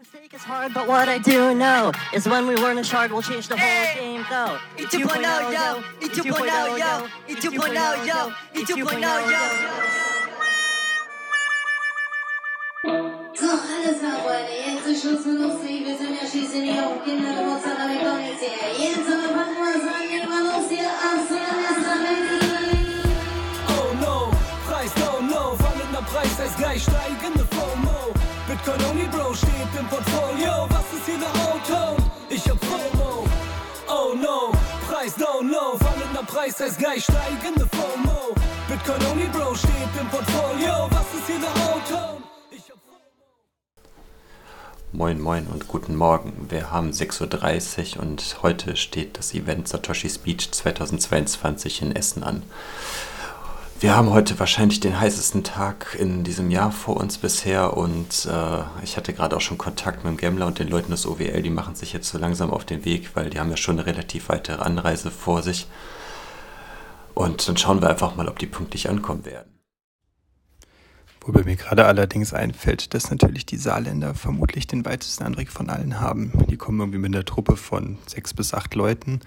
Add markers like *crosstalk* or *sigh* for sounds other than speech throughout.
Mistake is hard, but what I do know is when we learn a shard, we'll change the whole game, though. E2.0, yo! E2.0, yo! E2.0, yo! E2.0, yo! So, alles nach Freunde, jetzt ist Schluss mit lustig, wir sind ja schließlich nicht auf Kindergeburtstag, aber ich komm jetzt her. Jetzt aber packen wir es an, nehmen wir los hier, Amsterdam, Berlin. Oh no, Preis down low, fallender Preis heißt gleich steigende Bitcoin only Bro steht im Portfolio, was ist hier der Auto? Ich hab FOMO. Oh no, Preis down low, fallender Preis heißt gleich steigende FOMO. Bitcoin only Bro steht im Portfolio, was ist hier der Auto? Moin Moin und guten Morgen. Wir haben 6.30 Uhr und heute steht das Event Satoshi's Beach 2022 in Essen an. Wir haben heute wahrscheinlich den heißesten Tag in diesem Jahr vor uns bisher und äh, ich hatte gerade auch schon Kontakt mit dem Gambler und den Leuten des OWL, die machen sich jetzt so langsam auf den Weg, weil die haben ja schon eine relativ weitere Anreise vor sich. Und dann schauen wir einfach mal, ob die pünktlich ankommen werden. Wobei mir gerade allerdings einfällt, dass natürlich die Saarländer vermutlich den weitesten Anblick von allen haben. Die kommen irgendwie mit einer Truppe von sechs bis acht Leuten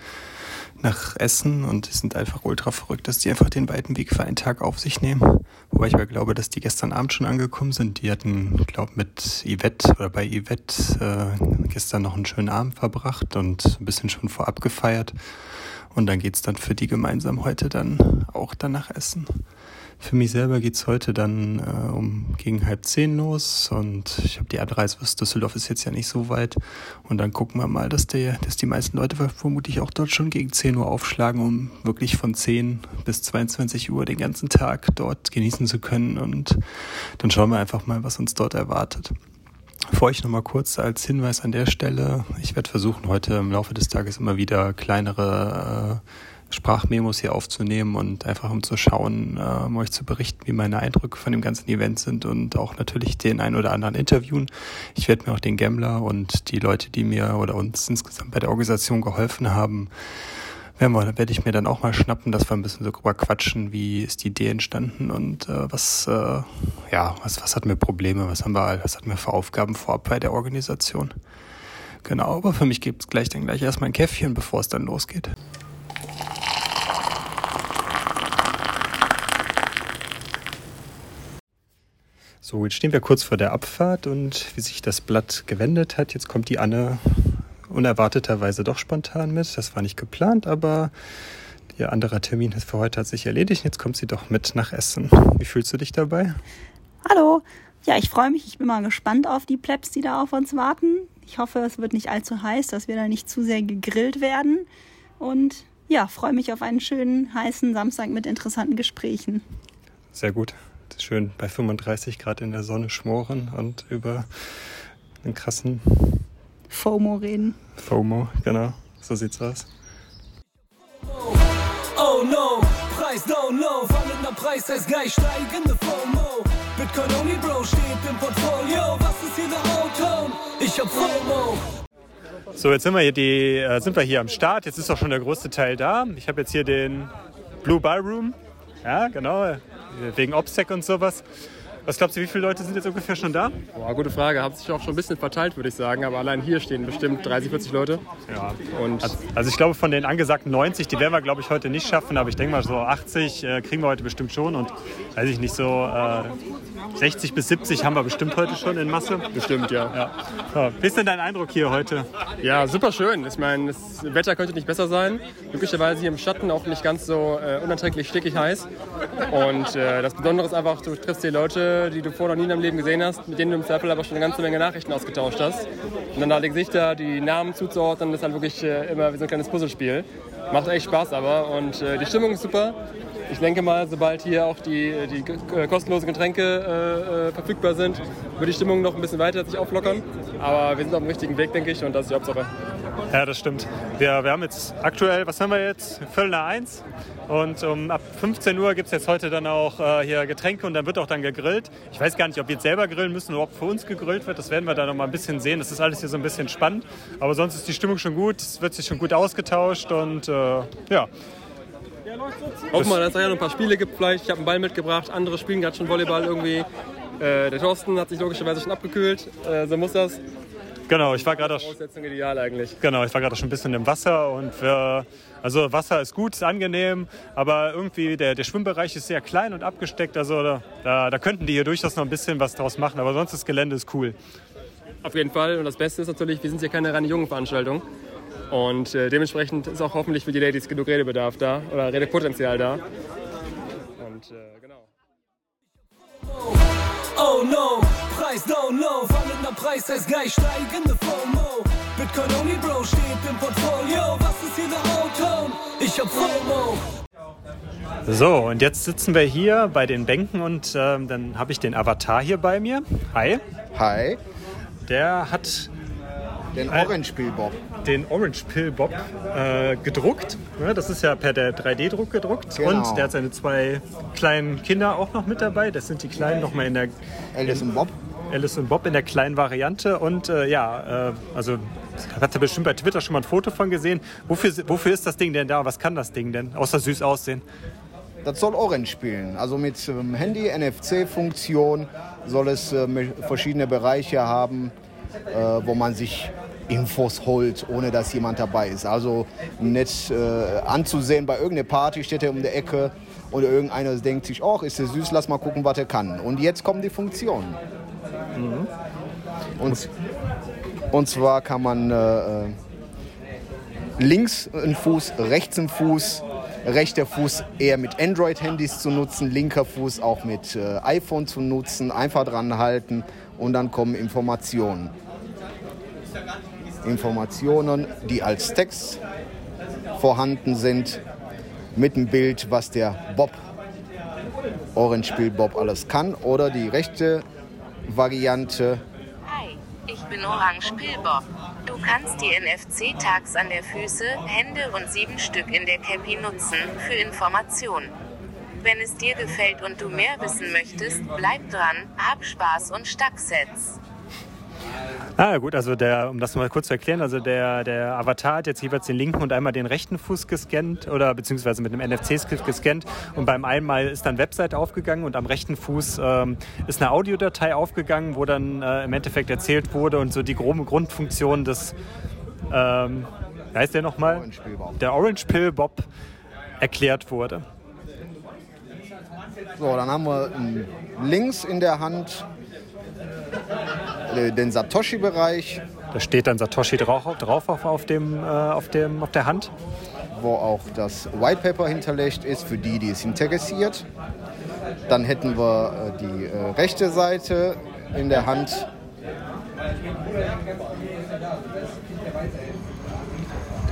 nach Essen und sind einfach ultra verrückt, dass die einfach den weiten Weg für einen Tag auf sich nehmen. Wobei ich aber glaube, dass die gestern Abend schon angekommen sind. Die hatten, glaube mit Yvette oder bei Yvette äh, gestern noch einen schönen Abend verbracht und ein bisschen schon vorab gefeiert. Und dann geht's dann für die gemeinsam heute dann auch dann nach Essen. Für mich selber geht's heute dann äh, um gegen halb zehn los und ich habe die Adreise bis Düsseldorf ist jetzt ja nicht so weit und dann gucken wir mal, dass, der, dass die meisten Leute vermutlich auch dort schon gegen 10 Uhr aufschlagen, um wirklich von 10 bis 22 Uhr den ganzen Tag dort genießen zu können und dann schauen wir einfach mal, was uns dort erwartet. Für euch nochmal kurz als Hinweis an der Stelle. Ich werde versuchen, heute im Laufe des Tages immer wieder kleinere äh, Sprachmemos hier aufzunehmen und einfach um zu schauen, um euch zu berichten, wie meine Eindrücke von dem ganzen Event sind und auch natürlich den ein oder anderen interviewen. Ich werde mir auch den Gambler und die Leute, die mir oder uns insgesamt bei der Organisation geholfen haben, werden wir, werde ich mir dann auch mal schnappen, dass wir ein bisschen darüber quatschen, wie ist die Idee entstanden und äh, was, äh, ja, was, was hatten wir Probleme, was haben wir, was hatten wir für Aufgaben vorab bei der Organisation. Genau, aber für mich gibt es gleich dann gleich erstmal ein Käffchen, bevor es dann losgeht. So, jetzt stehen wir kurz vor der Abfahrt und wie sich das Blatt gewendet hat, jetzt kommt die Anne unerwarteterweise doch spontan mit. Das war nicht geplant, aber ihr anderer Termin für heute hat sich erledigt. Jetzt kommt sie doch mit nach Essen. Wie fühlst du dich dabei? Hallo. Ja, ich freue mich. Ich bin mal gespannt auf die Plebs, die da auf uns warten. Ich hoffe, es wird nicht allzu heiß, dass wir da nicht zu sehr gegrillt werden. Und ja, freue mich auf einen schönen, heißen Samstag mit interessanten Gesprächen. Sehr gut. Schön bei 35 Grad in der Sonne schmoren und über einen krassen FOMO reden. FOMO, genau. So sieht's aus. Oh no, Preis down low, fallender Preis heißt gleich steigende FOMO. Bitcoin only Bro steht im Portfolio, was ist hier der Auto? Ich hab FOMO. So, jetzt sind wir, hier die, äh, sind wir hier am Start. Jetzt ist auch schon der größte Teil da. Ich habe jetzt hier den Blue Ballroom. Ja, genau. Wegen OPSEC und sowas. Was glaubst du, wie viele Leute sind jetzt ungefähr schon da? Boah, gute Frage. Hat sich auch schon ein bisschen verteilt, würde ich sagen. Aber allein hier stehen bestimmt 30, 40 Leute. Ja. Und Also, also ich glaube, von den angesagten 90, die werden wir, glaube ich, heute nicht schaffen. Aber ich denke mal, so 80 äh, kriegen wir heute bestimmt schon. Und weiß ich nicht, so äh, 60 bis 70 haben wir bestimmt heute schon in Masse. bestimmt, ja. Ja. So, wie ist denn dein Eindruck hier heute? Ja, super schön. Ich meine, das Wetter könnte nicht besser sein. Glücklicherweise hier im Schatten auch nicht ganz so äh, unerträglich stickig heiß. Und äh, das Besondere ist einfach, du triffst die Leute, die du vorher noch nie in deinem Leben gesehen hast, mit denen du im Zweifel aber schon eine ganze Menge Nachrichten ausgetauscht hast. Und dann da die Gesichter, die Namen zuzuordnen, ist halt wirklich äh, immer wie so ein kleines Puzzlespiel. Macht echt Spaß aber und äh, die Stimmung ist super. Ich denke mal, sobald hier auch die, die äh, kostenlosen Getränke äh, äh, verfügbar sind, wird die Stimmung noch ein bisschen weiter sich auflockern. Aber wir sind auf dem richtigen Weg, denke ich, und das ist die Hauptsache. Ja, das stimmt. Wir, wir haben jetzt aktuell, was haben wir jetzt? Viertel nach eins. Und um, ab 15 Uhr gibt es jetzt heute dann auch äh, hier Getränke und dann wird auch dann gegrillt. Ich weiß gar nicht, ob wir jetzt selber grillen müssen oder ob für uns gegrillt wird. Das werden wir dann noch mal ein bisschen sehen. Das ist alles hier so ein bisschen spannend. Aber sonst ist die Stimmung schon gut. Es wird sich schon gut ausgetauscht und äh, ja. Hoffen wir, dass es nachher noch ein paar Spiele gibt vielleicht. Ich habe einen Ball mitgebracht, andere spielen gerade schon Volleyball irgendwie. Äh, der Thorsten hat sich logischerweise schon abgekühlt, äh, so muss das. Genau, ich war gerade auch, Voraussetzung ideal eigentlich. genau, ich war gerade schon ein bisschen im Wasser und wir, also Wasser ist gut, ist angenehm, aber irgendwie der, der Schwimmbereich ist sehr klein und abgesteckt. Also da, da, da könnten die hier durchaus noch ein bisschen was draus machen, aber sonst das Gelände ist cool. Auf jeden Fall. Und das Beste ist natürlich, wir sind hier keine reine Jungenveranstaltung. Und äh, dementsprechend ist auch hoffentlich für die Ladies genug Redebedarf da oder Redepotenzial da. Und äh, genau. Oh no, Preis down low, fallender Preis heißt gleich steigende FOMO. Bitcoin only Bro steht im Portfolio, was ist hier der O-Ton? Ich hab FOMO. So, und jetzt sitzen wir hier bei den Bänken und ähm, dann habe ich den Avatar hier bei mir. Hi. Hi, Der hat den Hi. Den Orange Pill Bob äh, gedruckt. Ja, das ist ja per der 3D-Druck gedruckt. Genau. Und der hat seine zwei kleinen Kinder auch noch mit dabei. Das sind die kleinen nochmal in der Alice und Bob. Alice und Bob in der kleinen Variante. Und äh, ja, äh, also hat er bestimmt bei Twitter schon mal ein Foto von gesehen. Wofür, wofür ist das Ding denn da? Was kann das Ding denn? Außer süß aussehen. Das soll Orange spielen. Also mit ähm, Handy, NFC-Funktion soll es ähm, verschiedene Bereiche haben, äh, wo man sich Infos holt, ohne dass jemand dabei ist. Also nicht äh, anzusehen bei irgendeiner Party, steht er um der Ecke und irgendeiner denkt sich, ach, ist der süß, lass mal gucken, was er kann. Und jetzt kommen die Funktionen. Und, und zwar kann man äh, äh, links einen Fuß, rechts einen Fuß, rechter Fuß eher mit Android-Handys zu nutzen, linker Fuß auch mit äh, iPhone zu nutzen, einfach dran halten und dann kommen Informationen. Informationen, die als Text vorhanden sind, mit dem Bild, was der Bob, Orange Bill Bob alles kann, oder die rechte Variante, Hi, ich bin Orange Pillbob. Du kannst die NFC-Tags an der Füße, Hände und sieben Stück in der Cappy nutzen für Informationen. Wenn es dir gefällt und du mehr wissen möchtest, bleib dran, hab Spaß und Stacksets. Ah, gut, also der, um das mal kurz zu erklären, also der, der Avatar hat jetzt jeweils den linken und einmal den rechten Fuß gescannt oder beziehungsweise mit einem NFC-Skript gescannt und beim einmal ist dann Website aufgegangen und am rechten Fuß ähm, ist eine Audiodatei aufgegangen, wo dann äh, im Endeffekt erzählt wurde und so die grobe Grundfunktion des, ähm, wie heißt der nochmal? Orange Pill Bob. Der Orange Pill Bob erklärt wurde. So, dann haben wir links in der Hand den Satoshi-Bereich, Da steht dann Satoshi drauf, drauf auf, auf, dem, äh, auf, dem, auf der Hand. wo auch das White Paper hinterlegt ist, für die, die es interessiert. Dann hätten wir äh, die äh, rechte Seite in der Hand.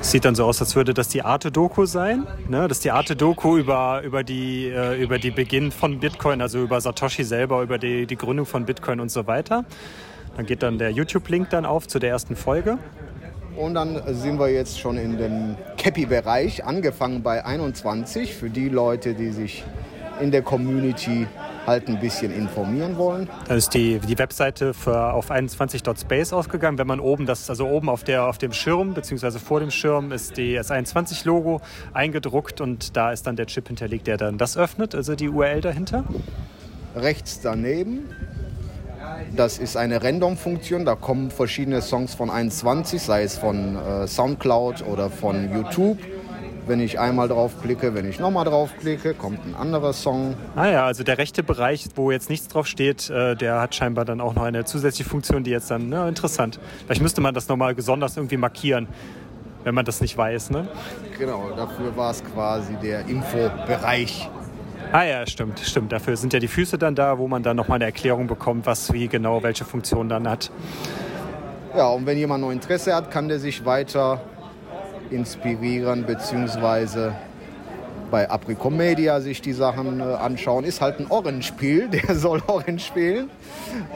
Sieht dann so aus, als würde das die Arte-Doku sein. Ne? Das ist die Arte-Doku über, über, die, äh, über die Beginn von Bitcoin, also über Satoshi selber, über die, die Gründung von Bitcoin und so weiter. Dann geht dann der YouTube-Link dann auf zu der ersten Folge. Und dann sind wir jetzt schon in dem Cappy-Bereich, angefangen bei 21, für die Leute, die sich in der Community halt ein bisschen informieren wollen. Dann ist die, die Webseite für, auf 21.space ausgegangen. Wenn man oben das, also oben auf, der, auf dem Schirm, beziehungsweise vor dem Schirm, ist die, das 21-Logo eingedruckt und da ist dann der Chip hinterlegt, der dann das öffnet, also die URL dahinter. Rechts daneben, das ist eine Random-Funktion, da kommen verschiedene Songs von 21, sei es von äh, Soundcloud oder von YouTube. Wenn ich einmal draufklicke, wenn ich nochmal draufklicke, kommt ein anderer Song. Ah ja, also der rechte Bereich, wo jetzt nichts drauf steht, äh, der hat scheinbar dann auch noch eine zusätzliche Funktion, die jetzt dann, ja, interessant. Vielleicht müsste man das nochmal besonders irgendwie markieren, wenn man das nicht weiß, ne? Genau, dafür war es quasi der Infobereich. Ah ja, stimmt, stimmt. Dafür sind ja die Füße dann da, wo man dann nochmal eine Erklärung bekommt, was wie genau welche Funktion dann hat. Ja, und wenn jemand noch Interesse hat, kann der sich weiter inspirieren, beziehungsweise bei Apricom Media sich die Sachen äh, anschauen. Ist halt ein Orange-Spiel, *laughs* der soll Orange spielen.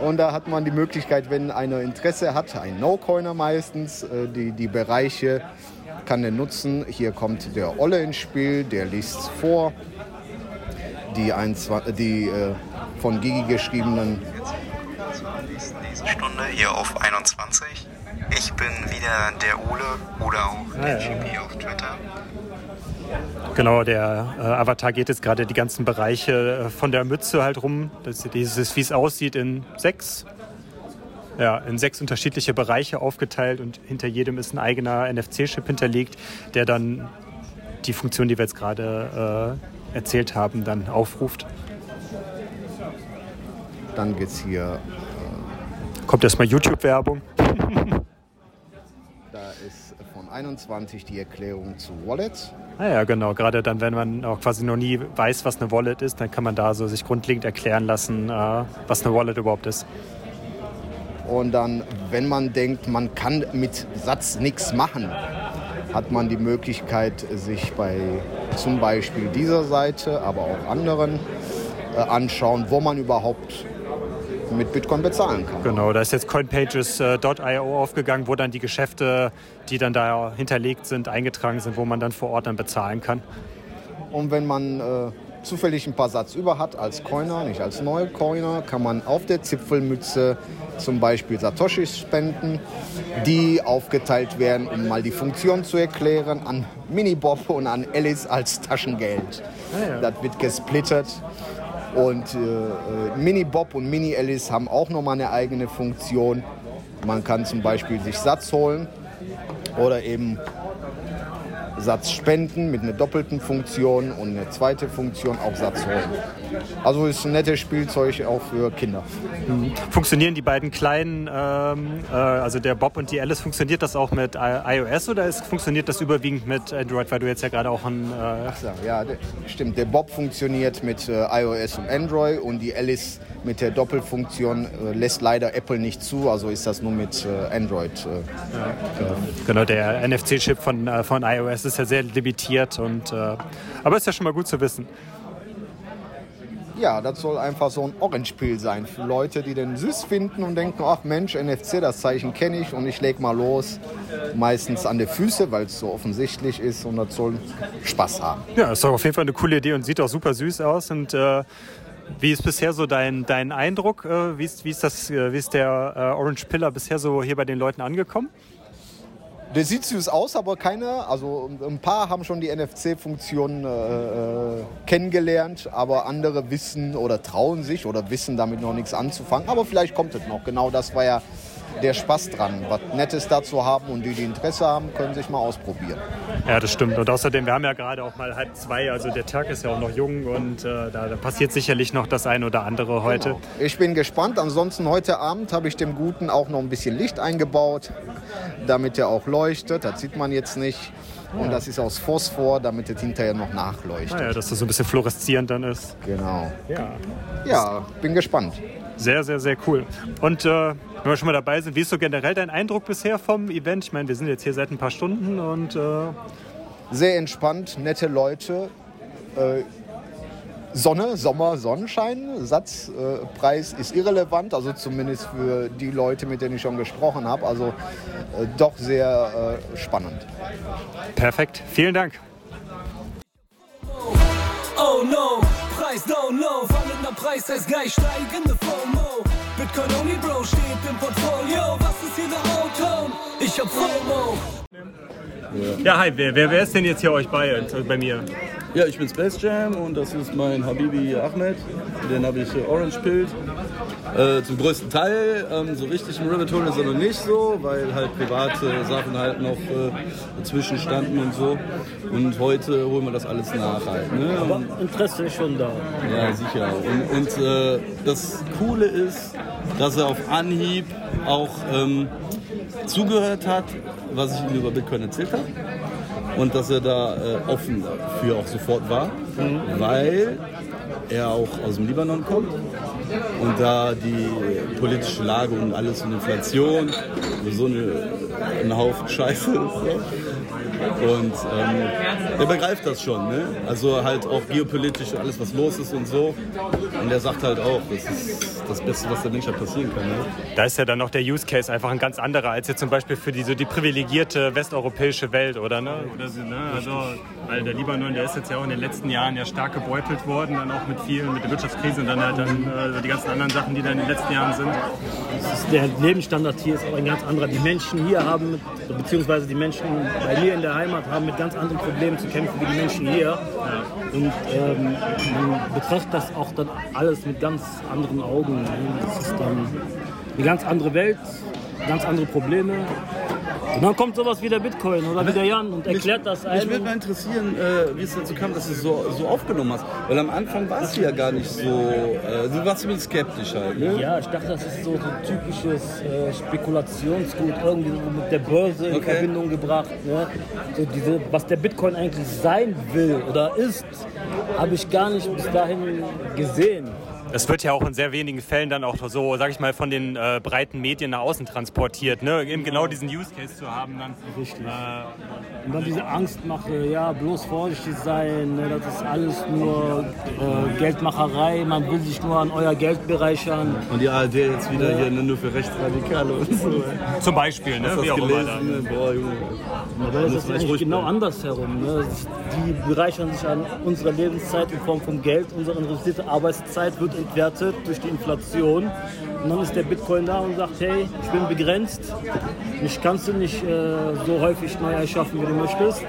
Und da hat man die Möglichkeit, wenn einer Interesse hat, ein No-Coiner meistens, äh, die, die Bereiche kann er nutzen. Hier kommt der Olle ins Spiel, der liest vor. Die, 21, die äh, von Gigi geschriebenen Stunde hier auf 21. Ich bin wieder der Ole oder auch der GP auf Twitter. Genau, der äh, Avatar geht jetzt gerade die ganzen Bereiche äh, von der Mütze halt rum. Das, dieses, wie es aussieht in sechs, Ja, in sechs unterschiedliche Bereiche aufgeteilt und hinter jedem ist ein eigener NFC-Chip hinterlegt, der dann die Funktion, die wir jetzt gerade äh, erzählt haben, dann aufruft. Dann geht es hier. Kommt erstmal YouTube-Werbung. *laughs* Da ist von 21 die Erklärung zu Wallets. Ah ja, genau. Gerade dann, wenn man auch quasi noch nie weiß, was eine Wallet ist, dann kann man da so sich grundlegend erklären lassen, äh, was eine Wallet überhaupt ist. Und dann, wenn man denkt, man kann mit Satz nichts machen, hat man die Möglichkeit, sich bei zum Beispiel dieser Seite, aber auch anderen äh, anschauen, wo man überhaupt mit Bitcoin bezahlen kann. Genau, da ist jetzt coinpages.io aufgegangen, wo dann die Geschäfte, die dann da hinterlegt sind, eingetragen sind, wo man dann vor Ort dann bezahlen kann. Und wenn man äh, zufällig ein paar Satz über hat als Coiner, nicht als Neucoiner, kann man auf der Zipfelmütze zum Beispiel Satoshis spenden, die aufgeteilt werden, um mal die Funktion zu erklären, an Minibob und an Alice als Taschengeld. Ah, ja. Das wird gesplittert. Und äh, äh, Mini Bob und Mini Alice haben auch nochmal eine eigene Funktion. Man kann zum Beispiel sich Satz holen oder eben Satz spenden mit einer doppelten Funktion und eine zweite Funktion auch Satz holen. Also ist ein nettes Spielzeug auch für Kinder. Funktionieren die beiden kleinen, ähm, äh, also der Bob und die Alice, funktioniert das auch mit iOS oder ist, funktioniert das überwiegend mit Android, weil du jetzt ja gerade auch ein... Äh Ach so, ja, der- stimmt. Der Bob funktioniert mit äh, iOS und Android und die Alice mit der Doppelfunktion äh, lässt leider Apple nicht zu, also ist das nur mit äh, Android. Äh, genau. Genau, der NFC-Chip von, von iOS ist ja sehr limitiert und äh, aber ist ja schon mal gut zu wissen. Ja, das soll einfach so ein Orange-Pill sein für Leute, die den süß finden und denken, ach Mensch, NFC, das Zeichen kenne ich und ich leg mal los. Meistens an die Füße, weil es so offensichtlich ist und das soll Spaß haben. Ja, ist doch auf jeden Fall eine coole Idee und sieht auch super süß aus. Und äh, wie ist bisher so dein, dein Eindruck? Äh, wie, ist, wie, ist das, äh, wie ist der äh, Orange Pillar bisher so hier bei den Leuten angekommen? Der sieht süß aus, aber keine, also ein paar haben schon die NFC-Funktion äh, äh, kennengelernt, aber andere wissen oder trauen sich oder wissen damit noch nichts anzufangen. Aber vielleicht kommt es noch. Genau das war ja der Spaß dran, was Nettes dazu haben und die, die Interesse haben, können sich mal ausprobieren. Ja, das stimmt. Und außerdem, wir haben ja gerade auch mal halb zwei, also der Tag ist ja auch noch jung und äh, da, da passiert sicherlich noch das ein oder andere heute. Genau. Ich bin gespannt. Ansonsten heute Abend habe ich dem Guten auch noch ein bisschen Licht eingebaut, damit er auch leuchtet. Das sieht man jetzt nicht. Und das ist aus Phosphor, damit es hinterher noch nachleuchtet. Ah, ja, dass das so ein bisschen fluoreszierend dann ist. Genau. Ja. Ja, bin gespannt. Sehr, sehr, sehr cool. Und äh, wenn wir schon mal dabei sind, wie ist so generell dein Eindruck bisher vom Event? Ich meine, wir sind jetzt hier seit ein paar Stunden und äh, Sehr entspannt, nette Leute. Äh, Sonne, Sommer, Sonnenschein. Satzpreis ist irrelevant, also zumindest für die Leute, mit denen ich schon gesprochen habe. Also äh, doch sehr äh, spannend. perfekt. Vielen Dank. Oh no, Preis down low, fallender Preis heißt gleich steigende FOMO. Bitcoin only Bro steht im Portfolio, was ist hier der O-Ton? Ich hab FOMO. Ja, hi, wer, wer, wer ist denn jetzt hier euch bei, äh, bei mir? Ja, ich bin Space Jam und das ist mein Habibi Ahmed. Den habe ich äh, Orange Pilled. Äh, zum größten Teil. Ähm, so richtig im Rabbit Hole ist er noch nicht so, weil halt private Sachen halt noch äh, dazwischen standen und so. Und heute holen wir das alles nach halt. Ne? Aber Interesse ist schon da. Ja, sicher. Und, und äh, das Coole ist, dass er auf Anhieb auch ähm, zugehört hat, was ich ihm über Bitcoin erzählt habe. Und dass er da äh, offen dafür auch sofort war, weil er auch aus dem Libanon kommt und da die politische Lage und alles und Inflation so eine, ein Haufen Scheiße ist. So. Und ähm, der begreift das schon, ne? Also halt auch geopolitisch alles, was los ist und so. Und er sagt halt auch, das ist das Beste, was der Menschheit passieren kann. Ne? Da ist ja dann noch der Use Case einfach ein ganz anderer als jetzt zum Beispiel für die, so die privilegierte westeuropäische Welt, oder? Ne? Oder so, ne? Also, weil der Libanon, der ist jetzt ja auch in den letzten Jahren ja stark gebeutelt worden, dann auch mit vielen, mit der Wirtschaftskrise und dann halt dann äh, die ganzen anderen Sachen, die dann in den letzten Jahren sind. Ist, der Lebensstandard hier ist auch ein ganz anderer. Die Menschen hier haben, beziehungsweise die Menschen bei mir in der Heimat haben mit ganz anderen Problemen zu kämpfen wie die Menschen hier. Und ähm, man betrachtet das auch dann alles mit ganz anderen Augen. Das ist dann eine ganz andere Welt, ganz andere Probleme. Und dann kommt sowas wie der Bitcoin oder wie der Jan und erklärt das Mich einem. würde mal interessieren, äh, wie es dazu kam, dass du es so, so aufgenommen hast. Weil am Anfang warst du ja gar nicht so, äh, du warst ein bisschen skeptisch halt. Ne? Ja, ich dachte, das ist so ein typisches äh, Spekulationsgut, irgendwie so mit der Börse in Okay. Verbindung gebracht. Ne? So diese, was der Bitcoin eigentlich sein will oder ist, habe ich gar nicht bis dahin gesehen. Das wird ja auch in sehr wenigen Fällen dann auch so, sag ich mal, von den äh, breiten Medien nach außen transportiert. Ne? Eben genau diesen Use Case zu haben dann. Richtig. Äh, Und dann diese Angstmache, ja, bloß vorsichtig sein, ne, das ist alles nur äh, Geldmacherei, man will sich nur an euer Geld bereichern. Und die ARD jetzt wieder hier ne, nur für Rechtsradikale und so. Zum Beispiel, ne? Hast du Wie das auch immer gelesen? Ne? Boah, Junge. Aber das Muss ist man echt eigentlich genau bleiben. andersherum. Ne? Die bereichern sich an unserer Lebenszeit in Form von Geld. Unsere investierte Arbeitszeit wird entwertet durch die Inflation. Und dann ist der Bitcoin da und sagt, hey, ich bin begrenzt. Mich kannst du nicht äh, so häufig neu erschaffen, wie du möchtest.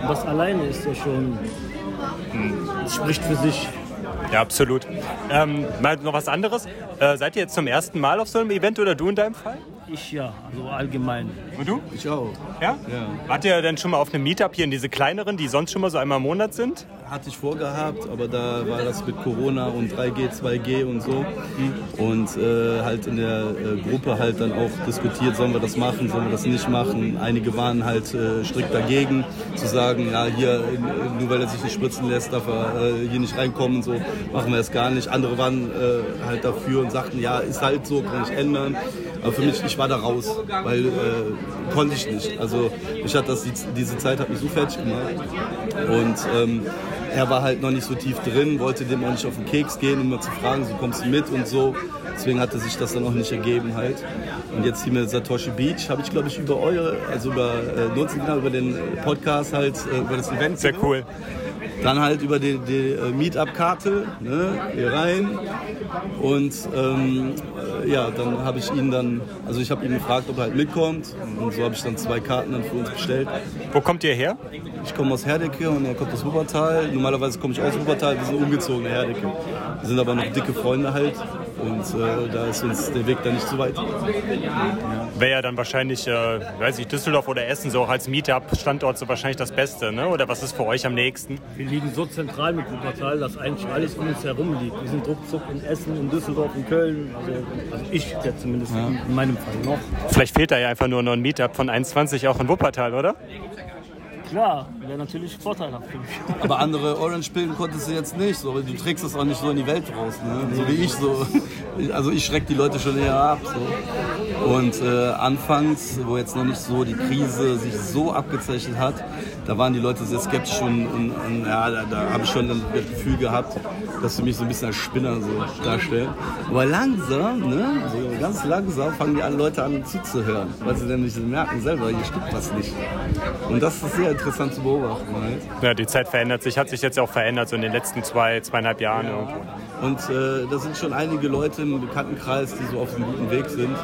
Und das alleine ist ja schon, das spricht für sich. Ja, absolut. Ähm, mal noch was anderes. Äh, seid ihr jetzt zum ersten Mal auf so einem Event oder du in deinem Fall? Ich ja, also allgemein. Und du? Ich auch. Ja? Ja. Wart ihr denn schon mal auf einem Meetup hier in diese kleineren, die sonst schon mal so einmal im Monat sind? Hatte ich vorgehabt, aber da war das mit Corona und 3G, 2G und so. Und äh, halt in der äh, Gruppe halt dann auch diskutiert, sollen wir das machen, sollen wir das nicht machen. Einige waren halt äh, strikt dagegen, zu sagen, ja hier, äh, nur weil er sich nicht spritzen lässt, darf er äh, hier nicht reinkommen und so, machen wir es gar nicht. Andere waren äh, halt dafür und sagten, ja, ist halt so, kann ich ändern. Aber für mich, ich war da raus, weil äh, konnte ich nicht. Also ich hatte das, die, diese Zeit hat mich so fertig gemacht. Und ähm, er war halt noch nicht so tief drin, wollte dem auch nicht auf den Keks gehen, um mal zu fragen, so kommst du mit und so. Deswegen hatte sich das dann auch nicht ergeben halt. Und jetzt hier mit Satoshi Beach habe ich, glaube ich, über eure, also über äh, Nutzen, genau, über den Podcast halt, äh, über das Event. Sehr cool. Dann halt über die, die äh, Meetup-Karte, ne, hier rein. Und ähm, äh, ja, dann habe ich ihn dann, also ich habe ihn gefragt, ob er halt mitkommt. Und so habe ich dann zwei Karten dann für uns bestellt. Wo kommt ihr her? Ich komme aus Herdecke und er kommt aus Wuppertal. Normalerweise komme ich aus Wuppertal, wir sind umgezogen nach Herdecke. Wir sind aber noch dicke Freunde halt. Und äh, da ist uns der Weg dann nicht so weit. Wäre ja dann wahrscheinlich, äh, weiß ich, Düsseldorf oder Essen so auch als Meetup-Standort so wahrscheinlich das Beste, ne? Oder was ist für euch am nächsten? Wir liegen so zentral mit Wuppertal, dass eigentlich alles um uns herum liegt. Wir sind ruckzuck in Essen, in Düsseldorf, in Köln. Also, also ich jetzt zumindest in, in meinem Fall noch. Vielleicht fehlt da ja einfach nur noch ein Meetup von 21 auch in Wuppertal, oder? Klar, wäre natürlich vorteilhaft für mich. Aber andere Orange-Pillen konntest du jetzt nicht, so, weil du trägst das auch nicht so in die Welt raus, ne? so wie ich. So. Also ich schreck die Leute schon eher ab. So. Und äh, anfangs, wo jetzt noch nicht so die Krise sich so abgezeichnet hat, da waren die Leute sehr skeptisch und, und, und ja, da, da habe ich schon dann das Gefühl gehabt, dass sie mich so ein bisschen als Spinner so darstellen. Aber langsam, ne, so ganz langsam fangen die alle Leute an zuzuhören, weil sie dann nicht merken selber, hier stimmt was nicht. Und das ist sehr interessant zu beobachten. Halt. Ja, die Zeit verändert sich, hat sich jetzt auch verändert, so in den letzten zwei, zweieinhalb Jahren irgendwo. Und äh, da sind schon einige Leute im Bekanntenkreis, die so auf einem guten Weg sind.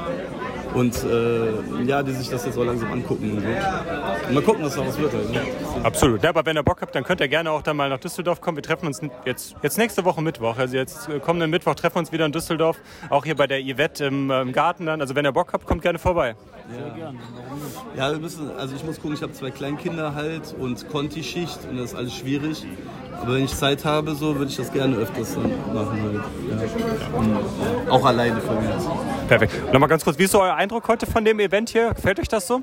Und äh, ja, die sich das jetzt auch langsam angucken. Und, so. und mal gucken, was daraus wird. Ne? Absolut. Ja, aber wenn ihr Bock habt, dann könnt ihr gerne auch dann mal nach Düsseldorf kommen. Wir treffen uns jetzt, jetzt nächste Woche Mittwoch. Also jetzt äh, kommenden Mittwoch treffen wir uns wieder in Düsseldorf. Auch hier bei der Yvette im, äh, im Garten dann. Also wenn ihr Bock habt, kommt gerne vorbei. Sehr gerne. Ja, wir müssen, also ich muss gucken, ich habe zwei Kleinkinder halt und Conti-Schicht und das ist alles schwierig. Aber wenn ich Zeit habe, so würde ich das gerne öfters dann machen halt. Ja. Und Auch alleine von mir. Perfekt. Nochmal ganz kurz, wie ist so euer Eindruck heute von dem Event hier? Gefällt euch das so?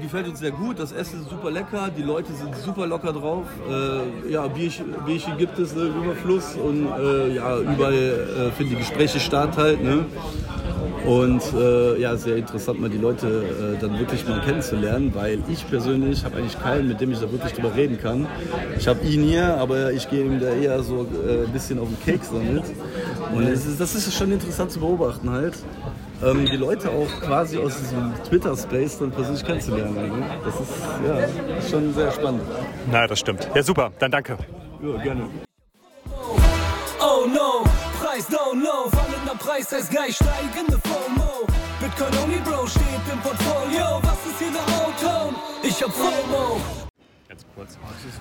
Gefällt uns sehr gut, das Essen ist super lecker, die Leute sind super locker drauf. Äh, ja, Bierchen, Bierchen gibt es äh, im Überfluss und äh, ja, überall äh, finden die Gespräche statt halt. Ne? Und äh, ja, sehr interessant, mal die Leute äh, dann wirklich mal kennenzulernen, weil ich persönlich habe eigentlich keinen, mit dem ich da wirklich drüber reden kann. Ich habe ihn hier, aber ich gehe ihm da eher so äh, ein bisschen auf den Keks damit. Und ist, das ist schon interessant zu beobachten halt. Ähm, die Leute auch quasi aus diesem Twitter-Space dann persönlich kennenzulernen. Ne? Das ist ja ist schon sehr spannend. Na, das stimmt. Ja, super. Dann danke. Ja, gerne. Oh no, Preis down low, fallender Preis heißt gleich steigende FOMO. Bitcoin only Bro steht im Portfolio, was ist hier der O-Ton? Ich hab FOMO.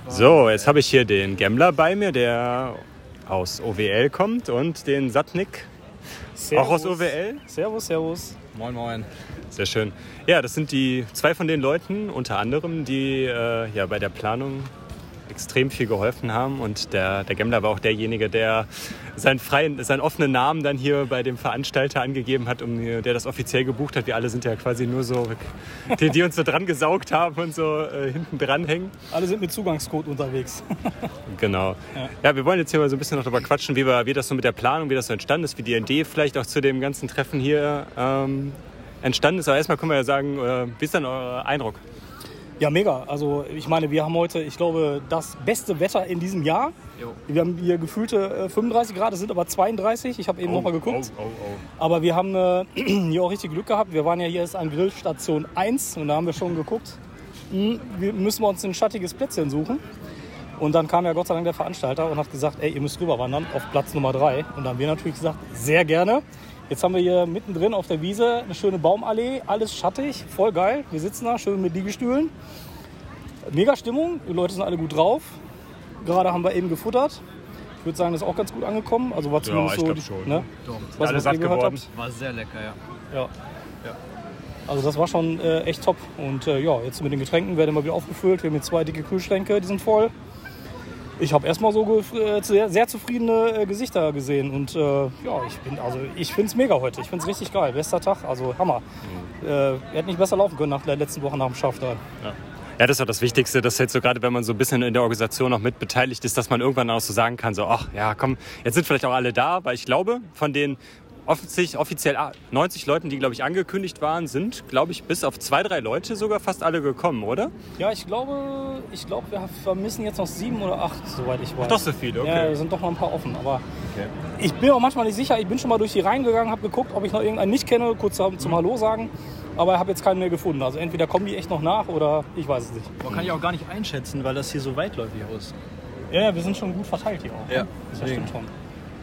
So, jetzt habe ich hier den Gemmler bei mir, der aus OWL kommt und den Satnik Auch aus OWL? Servus, servus. Moin, moin. Sehr schön. Ja, das sind die zwei von den Leuten, unter anderem, die äh, ja, bei der Planung extrem viel geholfen haben. Und der, der Gemmler war auch derjenige, der seinen, freien, seinen offenen Namen dann hier bei dem Veranstalter angegeben hat, um, der das offiziell gebucht hat. Wir alle sind ja quasi nur so, die, die uns so dran gesaugt haben und so äh, hinten dran hängen. Alle sind mit Zugangscode unterwegs. *laughs* Genau. Ja. Ja. wir wollen jetzt hier mal so ein bisschen noch darüber quatschen, wie, wir, wie das so mit der Planung, wie das so entstanden ist, wie die Idee vielleicht auch zu dem ganzen Treffen hier ähm, entstanden ist. Aber erstmal können wir ja sagen, äh, wie ist denn euer Eindruck? Ja, mega. Also ich meine, wir haben heute, ich glaube, das beste Wetter in diesem Jahr. Wir haben hier gefühlte äh, 35 Grad, es sind aber 32. Ich habe eben Oh, noch mal geguckt. oh, oh. Aber wir haben äh, *clears throat* hier auch richtig Glück gehabt. Wir waren ja hier erst an Grillstation 1 und da haben wir schon geguckt, hm, wir müssen wir uns ein schattiges Plätzchen suchen. Und dann kam ja Gott sei Dank der Veranstalter und hat gesagt, ey, ihr müsst rüberwandern auf Platz Nummer 3. Und dann haben wir natürlich gesagt, sehr gerne. Jetzt haben wir hier mittendrin auf der Wiese eine schöne Baumallee, alles schattig, voll geil. Wir sitzen da schön mit Liegestühlen. Mega Stimmung, die Leute sind alle gut drauf. Gerade haben wir eben gefuttert. Ich würde sagen, das ist auch ganz gut angekommen. Also war Ja, zumindest ich so, die- schon. Ne? Doch. Was, Alle satt geworden. habt. War sehr lecker, ja. Ja. Also das war schon äh, echt top. Und äh, ja, jetzt mit den Getränken werden immer wieder aufgefüllt. Wir haben hier zwei dicke Kühlschränke, die sind voll. Ich habe erstmal so äh, sehr, sehr zufriedene äh, Gesichter gesehen. Und äh, ja, ich bin also ich finde es mega heute. Ich finde es richtig geil. Bester Tag, also Hammer. Äh, hätte nicht besser laufen können nach der letzten Woche nach dem Schaff da. Ja. Ja, das ist auch das Wichtigste, dass jetzt so gerade, wenn man so ein bisschen in der Organisation noch mit beteiligt ist, dass man irgendwann auch so sagen kann, so, ach ja, komm, jetzt sind vielleicht auch alle da, weil ich glaube, von den offiziell, offiziell 90 Leuten, die, glaube ich, angekündigt waren, sind, glaube ich, bis auf zwei, drei Leute sogar fast alle gekommen, oder? Ja, ich glaube, ich glaube, wir vermissen jetzt noch sieben oder acht, soweit ich weiß. Ach, doch so viele, okay. Ja, sind doch noch ein paar offen. Aber ich bin auch manchmal nicht sicher. Ich bin schon mal durch die Reihen gegangen, habe geguckt, ob ich noch irgendeinen nicht kenne, kurz zum, Hallo sagen. Aber habe jetzt keinen mehr gefunden. Also entweder kommen die echt noch nach oder ich weiß es nicht. Man kann ich auch gar nicht einschätzen, weil das hier so weitläufig ist. Ja, ja, wir sind schon gut verteilt hier auch. Ja, ne? das stimmt schon.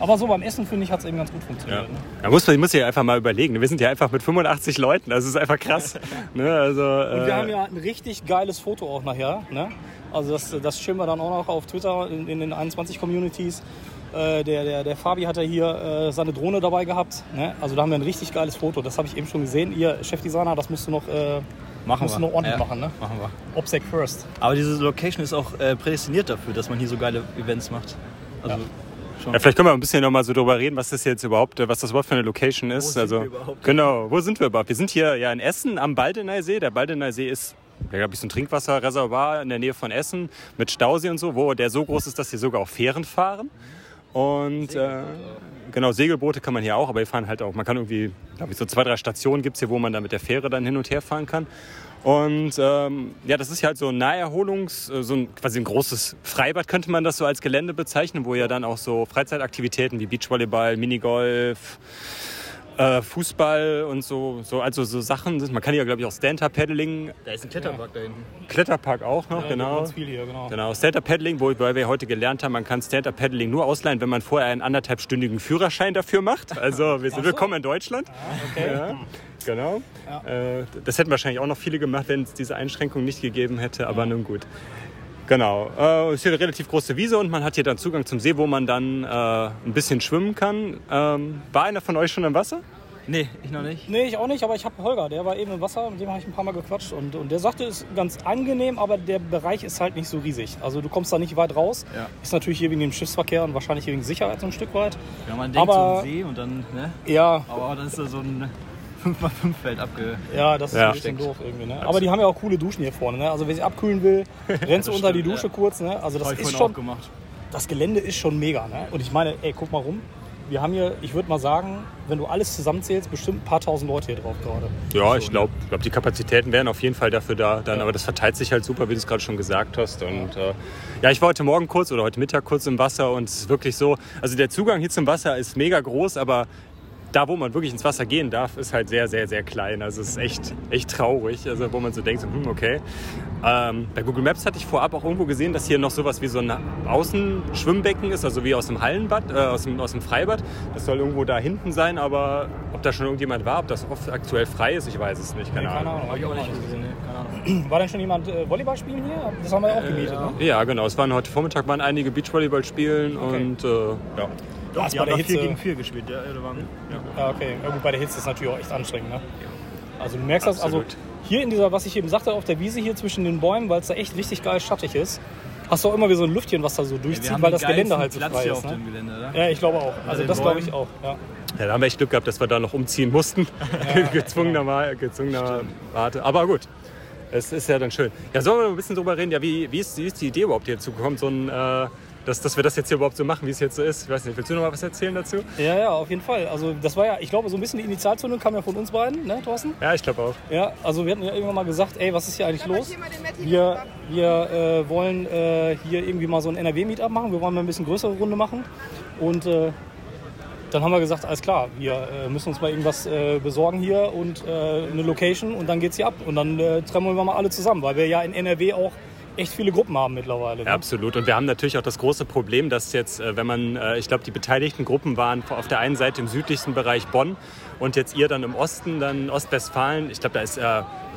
Aber so beim Essen, finde ich, hat es eben ganz gut funktioniert. Ne? Da muss man muss ja einfach mal überlegen. Wir sind ja einfach mit 85 Leuten, das ist einfach krass. *laughs* ne, also, Und wir äh, haben ja ein richtig geiles Foto auch nachher. Ne? Also das, das schieben wir dann auch noch auf Twitter in, in den 21 Communities. Äh, der, der, der Fabi hat ja hier äh, seine Drohne dabei gehabt. Ne? Also da haben wir ein richtig geiles Foto. Das habe ich eben schon gesehen. Ihr Chefdesigner, das musst du noch, äh, Machen wir. noch ordentlich Ja, machen. Ne? Machen wir. Obsec first. Aber diese Location ist auch äh, prädestiniert dafür, dass man hier so geile Events macht. Also schon. Ja, vielleicht können wir ein bisschen noch mal so drüber reden, was das jetzt überhaupt, äh, was das überhaupt für eine Location ist. sind also wir überhaupt? genau, wo sind wir überhaupt? Wir sind hier ja in Essen am Baldeneysee. Der Baldeneysee ist ja, glaube ich, so ein Trinkwasserreservoir in der Nähe von Essen mit Stausee und so, wo der so groß ist, dass hier sogar auch Fähren fahren. Und äh, genau, Segelboote kann man hier auch, aber hier fahren halt auch, man kann irgendwie, glaube ich, so zwei, drei Stationen gibt es hier, wo man dann mit der Fähre dann hin und her fahren kann. Und ähm, ja, das ist ja halt so ein Naherholungs-, äh, so ein quasi ein großes Freibad könnte man das so als Gelände bezeichnen, wo ja dann auch so Freizeitaktivitäten wie Beachvolleyball, Minigolf, äh, Fußball und so, so, also so Sachen. Man kann hier, glaube ich, auch Stand-Up-Paddling. Da ist ein Kletterpark da hinten. Kletterpark auch noch, Ja, genau. viel hier, genau. Genau, Stand-Up-Paddling, wobei wir heute gelernt haben, man kann Stand-Up-Paddling nur ausleihen, wenn man vorher einen anderthalbstündigen Führerschein dafür macht. Also wir sind willkommen in Deutschland. okay. Ja, genau. Äh, das hätten wahrscheinlich auch noch viele gemacht, wenn es diese Einschränkung nicht gegeben hätte, aber nun gut. Genau, äh, ist hier eine relativ große Wiese und man hat hier dann Zugang zum See, wo man dann äh, ein bisschen schwimmen kann. Ähm, war einer von euch schon im Wasser? Nee, ich noch nicht. Nee, ich auch nicht, aber ich habe Holger, der war eben im Wasser, mit dem habe ich ein paar Mal gequatscht und, und der sagte, es ist ganz angenehm, aber der Bereich ist halt nicht so riesig. Also du kommst da nicht weit raus. Ja. Ist natürlich hier wegen dem Schiffsverkehr und wahrscheinlich wegen Sicherheit so ein Stück weit. Ja, man denkt aber, so ein See und dann, ne? Ja. Aber dann ist da so ein 5x5-Feld *laughs* abge... Ja, das ist Ja. ein bisschen doof irgendwie. Ne? Aber die haben ja auch coole Duschen hier vorne. Ne? Also wer sich abkühlen will, *laughs* rennst du Das unter die stimmt, Dusche ja. kurz. Ne? Also das ich ist schon. Das Gelände ist schon mega. Ne? Und ich meine, ey, guck mal rum. Wir haben hier, ich würde mal sagen, wenn du alles zusammenzählst, bestimmt ein paar tausend Leute hier drauf gerade. Ja, ich glaube, glaub, die Kapazitäten wären auf jeden Fall dafür da. Dann, Aber das verteilt sich halt super, wie du es gerade schon gesagt hast. Und äh, ja, ich war heute Morgen kurz oder heute Mittag kurz im Wasser und es ist wirklich so. Also der Zugang hier zum Wasser ist mega groß, aber da, wo man wirklich ins Wasser gehen darf, ist halt sehr, sehr, sehr klein. Also es ist echt, echt traurig. Also wo man so denkt, hm, okay. Ähm, bei Google Maps hatte ich vorab auch irgendwo gesehen, dass hier noch sowas wie so ein Außenschwimmbecken ist, also wie aus dem Hallenbad, äh, aus, dem, aus dem Freibad. Das soll irgendwo da hinten sein, aber ob da schon irgendjemand war, ob das oft aktuell frei ist, ich weiß es nicht. Keine, Nee, keine Ahnung. Ahnung, hab ich auch nicht gesehen. Nee, keine Ahnung. War denn schon jemand äh, Volleyball spielen hier? Das haben wir ja auch gemietet, ne? Ja, genau. Es waren heute Vormittag waren einige Beachvolleyball spielen und äh, ja. Ja, Doch, die bei haben der da Hitze. 4 gegen 4 gespielt. Ja, da waren, ja. Ja, okay. Ja, gut, bei der Hitze ist es natürlich auch echt anstrengend. Ne? Also du merkst das, also Absolut. hier in dieser, was ich eben sagte, auf der Wiese hier zwischen den Bäumen, weil es da echt richtig geil schattig ist, hast du auch immer wie so ein Lüftchen, was da so durchzieht, haben weil das Gelände halt so Platz frei hier ist. auf Ne? dem Gelände, oder? Ja, ich glaube auch. Also das glaube ich auch. Ja. Ja, da haben wir echt Glück gehabt, dass wir da noch umziehen mussten. *laughs* *laughs* gezwungener, gezwungener Rate. Aber gut, es ist ja dann schön. Ja, sollen wir ein bisschen drüber reden? Ja, wie, wie, ist, wie ist die Idee überhaupt hierzu gekommen, so ein, äh, dass, dass wir das jetzt hier überhaupt so machen, wie es jetzt so ist? Ich weiß nicht, willst du noch mal was erzählen dazu? ja, ja, auf jeden Fall. Also das war ja, ich glaube, so ein bisschen die Initialzündung kam ja von uns beiden, ne, Thorsten? Ja, ich glaube auch. Ja, also wir hatten ja irgendwann mal gesagt, ey, was ist hier eigentlich los? Wir, wir äh, wollen äh, hier irgendwie mal so ein NRW-Meetup machen. Wir wollen mal ein bisschen größere Runde machen. Und äh, dann haben wir gesagt, alles klar, wir äh, müssen uns mal irgendwas äh, besorgen hier und äh, eine Location und dann geht's hier ab. Und dann äh, treffen wir mal alle zusammen, weil wir ja in NRW auch echt viele Gruppen haben mittlerweile. Ne? Absolut. Und wir haben natürlich auch das große Problem, dass jetzt, äh, wenn man, äh, ich glaube, die beteiligten Gruppen waren auf der einen Seite im südlichsten Bereich Bonn und jetzt ihr dann im Osten, dann Ostwestfalen. Ich glaube, da ist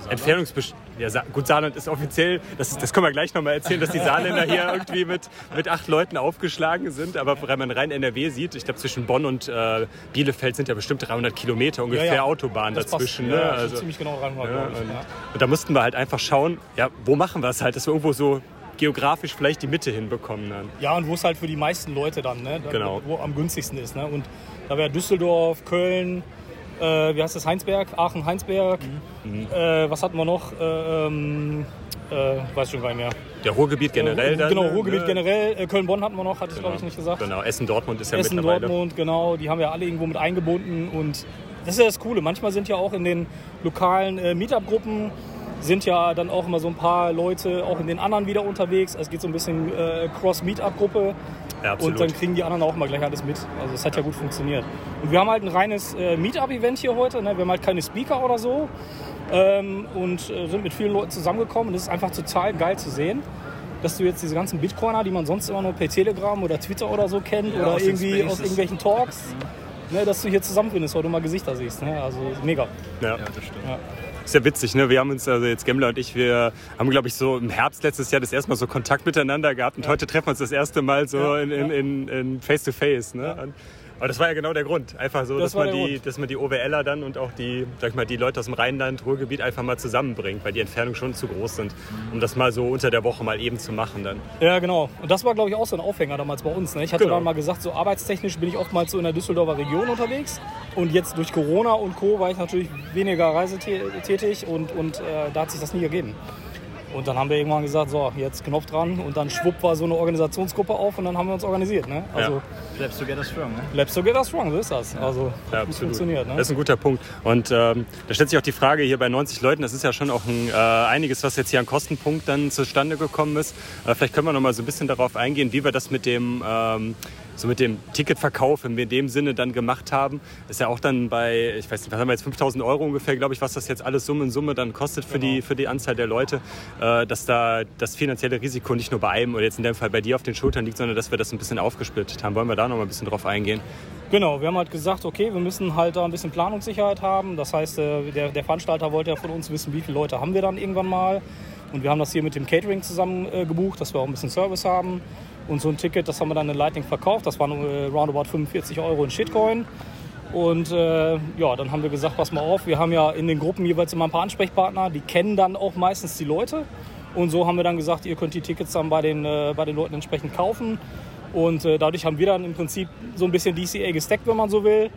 äh, Entfernungsbest ja, Sa gut, Saarland ist offiziell, das, ist, das können wir gleich nochmal erzählen, dass die Saarländer hier *laughs* irgendwie mit, mit acht Leuten aufgeschlagen sind. Aber wenn man rein NRW sieht, ich glaube, zwischen Bonn und äh, Bielefeld sind ja bestimmt 300 Kilometer ungefähr Ja, ja. Autobahn Das dazwischen. passt. ne? Ja, also, ziemlich genau ran, ja, glaube ich. und, und da mussten wir halt einfach schauen, ja, wo machen wir es halt, dass wir irgendwo so geografisch vielleicht die Mitte hinbekommen dann. Ja, und wo es halt für die meisten Leute dann, ne? da- Genau. wo am günstigsten ist. Ne? Und da wäre Düsseldorf, Köln, äh, wie heißt das, Heinsberg, Aachen-Heinsberg. Mhm. Äh, was hatten wir noch? Äh, ähm, äh, weiß schon gar nicht mehr. Der Ruhrgebiet generell Äh, dann. Genau, ne? Ruhrgebiet generell. Äh, Köln-Bonn hatten wir noch, hatte ich glaube ich nicht gesagt. Genau, Essen-Dortmund ist ja Essen, mittlerweile. Dortmund, genau, die haben wir alle irgendwo mit eingebunden und das ist ja das Coole. Manchmal sind ja auch in den lokalen äh, Meetup-Gruppen sind ja dann auch immer so ein paar Leute auch in den anderen wieder unterwegs. Es geht so ein bisschen äh, Cross-Meetup-Gruppe Ja, absolut. und dann kriegen die anderen auch immer gleich alles mit. Also es hat ja gut funktioniert. Und wir haben halt ein reines äh, Meetup-Event hier heute. Ne? Wir haben halt keine Speaker oder so ähm, und äh, sind mit vielen Leuten zusammengekommen. Und das ist einfach total geil zu sehen dass du jetzt diese ganzen Bitcoiner, die man sonst immer nur per Telegram oder Twitter oder so kennt Ja, oder aus irgendwie aus irgendwelchen Talks, ne, dass du hier zusammenfindest, weil du mal Gesichter siehst. Ne? Also mega. Ja. das stimmt. Ja. Ist ja witzig, ne? Wir haben uns, also jetzt Gemmler und ich, wir haben, glaube ich, so im Herbst letztes Jahr das erste Mal so Kontakt miteinander gehabt und heute treffen wir uns das erste Mal so in, in, in, in Face to Face. Ne? Und- Aber das war ja genau der Grund. Einfach so, Das dass man, die, Grund. dass man die OWLer dann und auch die, sag ich mal, die Leute aus dem Rheinland, Ruhrgebiet einfach mal zusammenbringt, weil die Entfernungen schon zu groß sind, um das mal so unter der Woche mal eben zu machen dann. Ja, genau. Und das war, glaube ich, auch so ein Aufhänger damals bei uns. Ne? Ich hatte Genau. dann mal gesagt, so arbeitstechnisch bin ich oftmals so in der Düsseldorfer Region unterwegs. Und jetzt durch Corona und Co. war ich natürlich weniger reisetätig und, und äh, da hat sich das nie ergeben. Und dann haben wir irgendwann gesagt, so, jetzt Knopf dran. Und dann schwupp war so eine Organisationsgruppe auf und dann haben wir uns organisiert. Ne? Also Labs together strong, ne? Labs Together Strong, so ist das. Also Ja, gut funktioniert. Ne? Das ist ein guter Punkt. Und ähm, da stellt sich auch die Frage hier bei 90 Leuten, das ist ja schon auch ein, äh, einiges, was jetzt hier an Kostenpunkt dann zustande gekommen ist. Äh, vielleicht können wir noch mal so ein bisschen darauf eingehen, wie wir das mit dem ähm, so mit dem Ticketverkauf in dem Sinne dann gemacht haben. Ist ja auch dann bei, ich weiß nicht, was haben wir jetzt, 5000 Euro ungefähr, glaube ich, was das jetzt alles Summe in Summe dann kostet für, die, für die Anzahl der Leute, äh, dass da das finanzielle Risiko nicht nur bei einem oder jetzt in dem Fall bei dir auf den Schultern liegt, sondern dass wir das ein bisschen aufgesplittet haben. Wollen wir da noch mal ein bisschen drauf eingehen? Genau, wir haben halt gesagt, okay, wir müssen halt da ein bisschen Planungssicherheit haben. Das heißt, äh, der, der Veranstalter wollte ja von uns wissen, wie viele Leute haben wir dann irgendwann mal. Und wir haben das hier mit dem Catering zusammen äh, gebucht, dass wir auch ein bisschen Service haben. Und so ein Ticket, das haben wir dann in Lightning verkauft. Das waren äh, roundabout 45 Euro in Shitcoin. Und äh, ja, dann haben wir gesagt, pass mal auf, wir haben ja in den Gruppen jeweils immer ein paar Ansprechpartner, die kennen dann auch meistens die Leute. Und so haben wir dann gesagt, ihr könnt die Tickets dann bei den, äh, bei den Leuten entsprechend kaufen. Und äh, dadurch haben wir dann im Prinzip so ein bisschen DCA gesteckt, wenn man so will.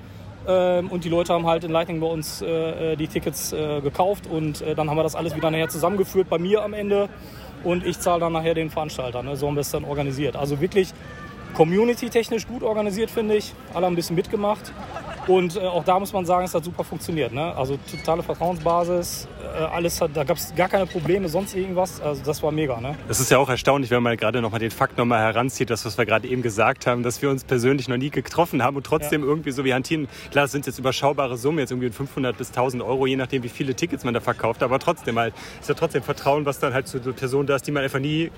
Ähm, und die Leute haben halt in Lightning bei uns äh, äh, die Tickets gekauft und dann haben wir das alles wieder nachher zusammengeführt bei mir am Ende. Und ich zahle dann nachher den Veranstalter. Ne? So haben wir es dann organisiert. Also wirklich community-technisch gut organisiert, finde ich. Alle haben ein bisschen mitgemacht. Und äh, auch da muss man sagen, es hat super funktioniert. Ne? Also totale Vertrauensbasis, äh, alles hat, da gab es gar keine Probleme, sonst irgendwas. Also das war mega. Ne? Das ist ja auch erstaunlich, wenn man gerade noch mal den Fakt noch mal heranzieht, das, was wir gerade eben gesagt haben, dass wir uns persönlich noch nie getroffen haben und trotzdem irgendwie so wie hantieren. Klar, es sind jetzt überschaubare Summen, jetzt irgendwie 500 bis 1000 Euro, je nachdem, wie viele Tickets man da verkauft. Aber trotzdem halt, ist ja trotzdem Vertrauen, was dann halt zu der Person da ist, die man einfach nie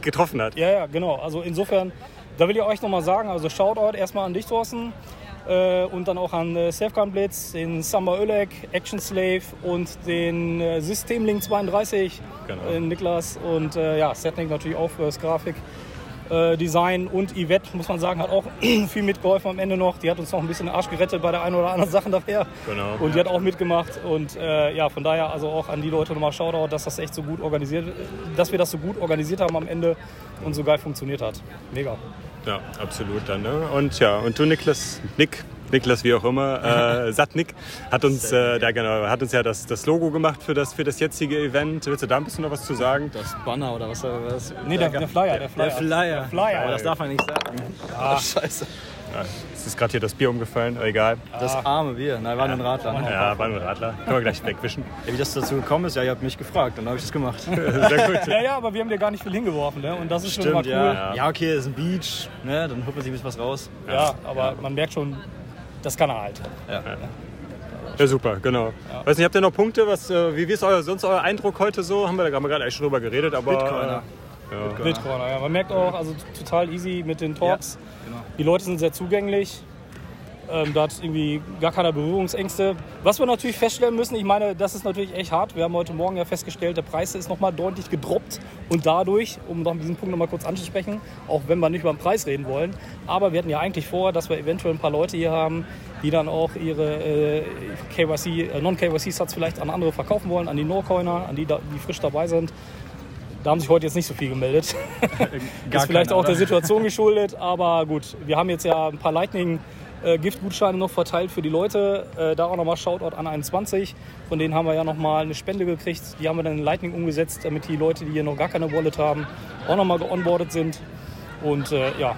getroffen hat. Ja, ja, genau. Also insofern, da will ich euch nochmal sagen, also Shoutout erstmal an dich, Thorsten. Äh, und dann auch an äh, Safegun Blitz, den Samba Ölek, Action Slave und den äh, Systemlink 32, Genau. äh, Niklas und äh, ja, Setnik natürlich auch fürs Grafik. Äh, Design und Yvette, muss man sagen, hat auch *clears throat* viel mitgeholfen am Ende noch. Die hat uns noch ein bisschen den Arsch gerettet bei der einen oder anderen *laughs* Sache nachher. Genau. Und die hat auch mitgemacht. Und äh, ja, von daher also auch an die Leute nochmal Shoutout, dass das echt so gut organisiert, dass wir das so gut organisiert haben am Ende und so geil funktioniert hat. Mega. Ja, absolut dann. Ne? Und ja, und du Niklas, Nick, Niklas wie auch immer, äh, *laughs* Satnik hat uns, äh, da genau, hat uns ja das, das Logo gemacht für das, für das jetzige Event. Willst du da ein bisschen noch was zu sagen? Das Banner oder was? was Nee, der, der Flyer, der Flyer. Der Flyer. Der Flyer. Aber das darf man nicht sagen. Ah. scheiße. Ja, es ist gerade hier das Bier umgefallen, aber egal. Das arme Bier. Nein, war nur ein Radler. ne? Ja, war nur ein Radler. Können wir gleich wegwischen. Ja, wie das dazu gekommen ist, ja, ihr habt mich gefragt, dann habe ich das gemacht. *laughs* Sehr gut. Ja, ja, aber wir haben dir gar nicht viel hingeworfen. Ne? Und das ist schon mal Stimmt, cool. ja. Ja, okay, das ist ein Beach, ne? dann holt man sich ein bisschen was raus. Ja, aber man merkt schon, das kann er halt. Ja. Ja, super, genau. Weiß nicht, habt ihr noch Punkte? Was, äh, wie, wie ist euer, sonst euer Eindruck heute so? Haben wir, haben wir gerade eigentlich schon drüber geredet, aber. Bitcoiner. Ja. Bitcoiner, ja. Man merkt auch, also total easy mit den Talks. genau. Die Leute sind sehr zugänglich. Ähm, da hat irgendwie gar keiner Berührungsängste. Was wir natürlich feststellen müssen, ich meine, das ist natürlich echt hart. Wir haben heute Morgen ja festgestellt, der Preis ist nochmal deutlich gedroppt. Und dadurch, um noch diesen Punkt nochmal kurz anzusprechen, auch wenn wir nicht über den Preis reden wollen, aber wir hatten ja eigentlich vor, dass wir eventuell ein paar Leute hier haben, die dann auch ihre äh, KYC, äh, Non-KYC-Satz vielleicht an andere verkaufen wollen, an die No-Coiner, an die, die frisch dabei sind. Da haben sich heute jetzt nicht so viel gemeldet. *laughs* Gar *laughs* ist vielleicht keiner, auch der oder? Situation *laughs* geschuldet, aber gut, wir haben jetzt ja ein paar Lightning äh, Giftgutscheine noch verteilt für die Leute. Äh, da auch nochmal Shoutout an 21. Von denen haben wir ja nochmal eine Spende gekriegt. Die haben wir dann in Lightning umgesetzt, damit die Leute, die hier noch gar keine Wallet haben, auch nochmal geonboardet sind. Und äh, ja,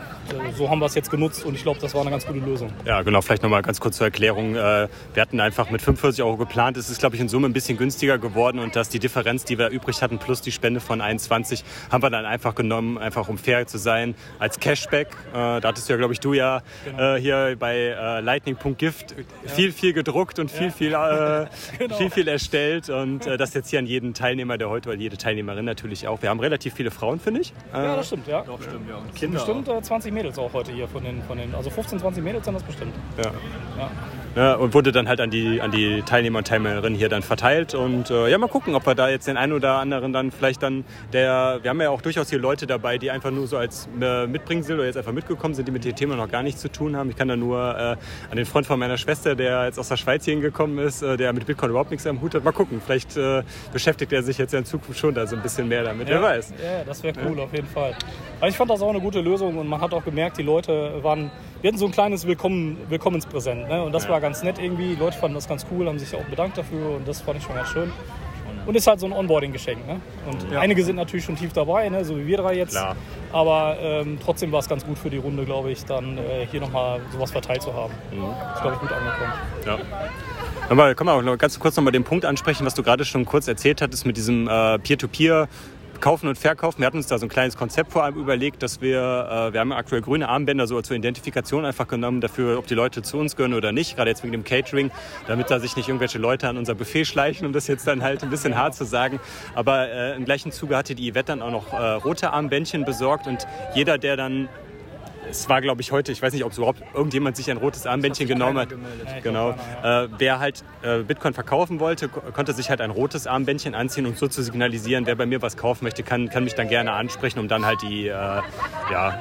so haben wir es jetzt genutzt und ich glaube, das war eine ganz gute Lösung. Ja, genau. Vielleicht noch mal ganz kurz zur Erklärung. Äh, Wir hatten einfach mit 45 Euro geplant. Es ist, glaube ich, in Summe ein bisschen günstiger geworden und dass die Differenz, die wir übrig hatten, plus die Spende von 21, haben wir dann einfach genommen, einfach um fair zu sein, als Cashback. Äh, Da hattest du ja, glaube ich, du ja Genau. äh, hier bei äh, lightning.gift viel, viel gedruckt und viel, viel, äh, *laughs* Genau. viel, viel erstellt und äh, das jetzt hier an jeden Teilnehmer, der heute, oder jede Teilnehmerin natürlich auch. Wir haben relativ viele Frauen, finde ich. Ja, Äh, das stimmt, ja. Doch, stimmt, ja. Und Kinder bestimmt äh, 20 Mädels auch heute hier von den, von den, also 15, 20 Mädels sind das bestimmt. Ja. Ja. Ja, und wurde dann halt an die, an die Teilnehmer und Teilnehmerinnen hier dann verteilt. Und äh, ja, mal gucken, ob wir da jetzt den einen oder anderen dann vielleicht dann, der, wir haben ja auch durchaus hier Leute dabei, die einfach nur so als äh, Mitbringsel oder jetzt einfach mitgekommen sind, die mit dem Thema noch gar nichts zu tun haben. Ich kann da nur äh, an den Freund von meiner Schwester, der jetzt aus der Schweiz hier hingekommen ist, äh, der mit Bitcoin überhaupt nichts am Hut hat. Mal gucken, vielleicht äh, beschäftigt er sich jetzt ja in Zukunft schon da so ein bisschen mehr damit. Wer weiß. Ja, das wäre cool, auf jeden Fall. Also ich fand das auch eine gute Lösung und man hat auch gemerkt, die Leute waren, wir hatten so ein kleines Willkommen, Willkommenspräsent. Ne? Und das war ganz nett irgendwie. Die Leute fanden das ganz cool, haben sich auch bedankt dafür und das fand ich schon ganz schön. Und ist halt so ein Onboarding-Geschenk. Ne? Und Ja. einige sind natürlich schon tief dabei, ne? so wie wir drei jetzt. Klar. Aber ähm, trotzdem war es ganz gut für die Runde, glaube ich, dann äh, hier nochmal sowas verteilt zu haben. Ist, glaube ich, gut angekommen. Ja. Aber können wir auch noch ganz kurz noch mal den Punkt ansprechen, was du gerade schon kurz erzählt hattest mit diesem äh, Peer-to-Peer. Kaufen und Verkaufen. Wir hatten uns da so ein kleines Konzept vor allem überlegt, dass wir, äh, wir haben aktuell grüne Armbänder so zur Identifikation einfach genommen, dafür, ob die Leute zu uns gehören oder nicht, gerade jetzt wegen dem Catering, damit da sich nicht irgendwelche Leute an unser Buffet schleichen, um das jetzt dann halt ein bisschen hart zu sagen. Aber äh, im gleichen Zuge hatte die Yvette dann auch noch äh, rote Armbändchen besorgt und jeder, der dann es war, glaube ich, heute, ich weiß nicht, ob es überhaupt irgendjemand sich ein rotes Armbändchen genommen hat. Genau. Äh, wer halt äh, Bitcoin verkaufen wollte, ko- konnte sich halt ein rotes Armbändchen anziehen, um so zu signalisieren, wer bei mir was kaufen möchte, kann, kann mich dann gerne ansprechen, um dann halt die, äh, ja,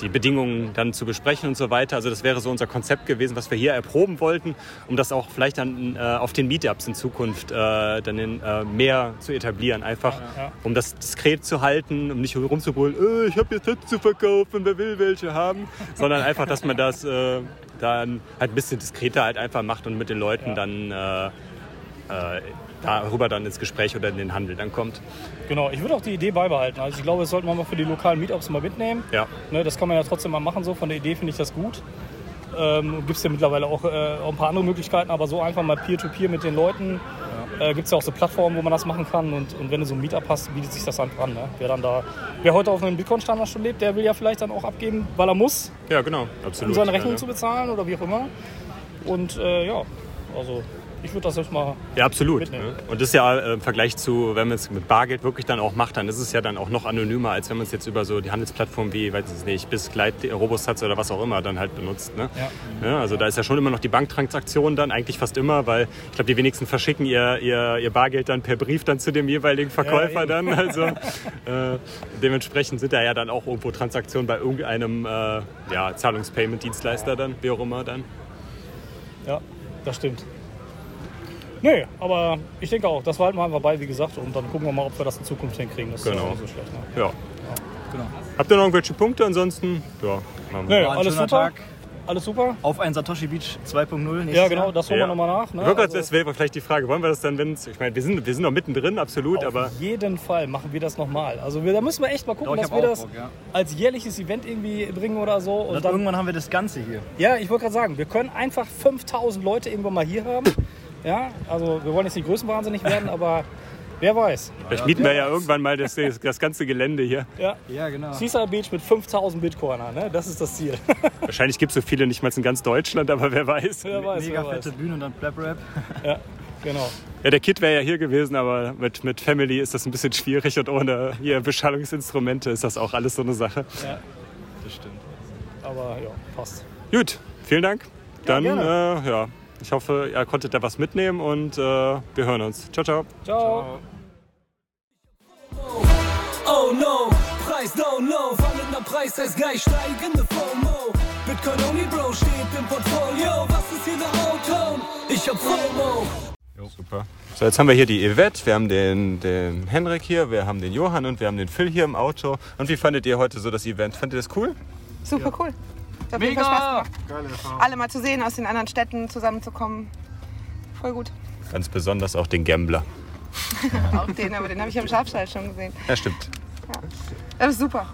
die Bedingungen dann zu besprechen und so weiter. Also das wäre so unser Konzept gewesen, was wir hier erproben wollten, um das auch vielleicht dann äh, auf den Meetups in Zukunft äh, dann in, äh, mehr zu etablieren. Einfach, ja. um das diskret zu halten, um nicht rumzubrüllen, äh, ich habe jetzt Hits zu verkaufen, wer will welche haben, *laughs* sondern einfach, dass man das äh, dann halt ein bisschen diskreter halt einfach macht und mit den Leuten dann äh, äh, darüber dann ins Gespräch oder in den Handel dann kommt. Genau, ich würde auch die Idee beibehalten. Also ich glaube, das sollten wir mal für die lokalen Meetups mal mitnehmen. Ja. Ne, das kann man ja trotzdem mal machen. So von der Idee finde ich das gut. Ähm, Gibt es ja mittlerweile auch, äh, auch ein paar andere Möglichkeiten, aber so einfach mal Peer-to-Peer mit den Leuten. Äh, Gibt es ja auch so Plattformen, wo man das machen kann. Und, und wenn du so ein Meetup hast, bietet sich das einfach an. Ne? Wer dann da, wer heute auf einem Bitcoin-Standard schon lebt, der will ja vielleicht dann auch abgeben, weil er muss, Ja, genau, absolut. um seine Rechnung ja, zu bezahlen oder wie auch immer. Und äh, ja, also ich würde das jetzt mal. Ja, absolut. Mitnehmen. Ne? Und das ist ja äh, im Vergleich zu, wenn man es mit Bargeld wirklich dann auch macht, dann ist es ja dann auch noch anonymer, als wenn man es jetzt über so die Handelsplattform wie, weiß ich nicht, bis Gleit, Robosatz oder was auch immer dann halt benutzt. Ne? Ja. Ja, also da ist ja schon immer noch die Banktransaktion dann, eigentlich fast immer, weil ich glaube, die wenigsten verschicken ihr, ihr, ihr Bargeld dann per Brief dann zu dem jeweiligen Verkäufer eben. dann. Also äh, dementsprechend sind da ja dann auch irgendwo Transaktionen bei irgendeinem äh, ja, Zahlungspayment-Dienstleister dann, wie auch immer dann. Ja, das stimmt. Nee, aber ich denke auch, das behalten wir einfach bei, wie gesagt, und dann gucken wir mal, ob wir das in Zukunft hinkriegen. Das ist Genau. ja nicht so schlecht. Ne? Ja. Genau. Habt ihr noch irgendwelche Punkte? Ansonsten, ja, machen wir. Nee, War alles super. Tag. Alles super. Auf ein Satoshi Beach 2.0. nächstes Ja, genau, das holen wir nochmal nach. Ne? Ich wollte gerade, Also- das wäre vielleicht die Frage, wollen wir das dann, wenn es, ich meine, wir sind, wir sind noch mittendrin, absolut, aber Auf jeden Fall machen wir das nochmal. Also wir, da müssen wir echt mal gucken, Doch, dass wir das Bock, ja. als jährliches Event irgendwie bringen oder so. Und Und dann, irgendwann haben wir das Ganze hier. ja, ich wollte gerade sagen, wir können einfach 5000 Leute irgendwann mal hier haben. Ja, also wir wollen jetzt nicht größenwahnsinnig werden, *laughs* aber wer weiß. vielleicht mieten wir ja irgendwann mal das, das ganze Gelände hier. Ja, Ja, genau. Seaside Beach mit 5000 Bitcoiner, ne? das ist das Ziel. *laughs* Wahrscheinlich gibt es so viele nicht mal in ganz Deutschland, aber wer weiß. wer weiß, Mega wer weiß. fette Bühne und dann Blab Rap. *laughs* Ja, genau. Ja, der Kid wäre ja hier gewesen, aber mit, mit Family ist das ein bisschen schwierig und ohne hier Beschallungsinstrumente ist das auch alles so eine Sache. Ja, das stimmt. Aber ja, passt. Gut, vielen Dank. Dann, gerne. äh, ja, ich hoffe, ihr konntet da was mitnehmen und äh, wir hören uns. Ciao, ciao. Ciao. Oh no, Preis down low, fallender Preis heißt gleich steigende FOMO. Bitcoin only Bro steht im Portfolio, was ist hier der O-Ton? Ich hab FOMO. Super. So, jetzt haben wir hier die Yvette, wir haben den, den Henrik hier, wir haben den Johann und wir haben den Phil hier im Auto. Und wie fandet ihr heute so das Event? Fandet ihr das cool? Super cool. Hat auf jeden Fall Spaß gemacht. Alle mal zu sehen, aus den anderen Städten zusammenzukommen. Voll gut. Ganz besonders auch den Gambler. *laughs* Auch den, aber den habe ich am Schafstall schon gesehen. Ja, stimmt. Das ist super.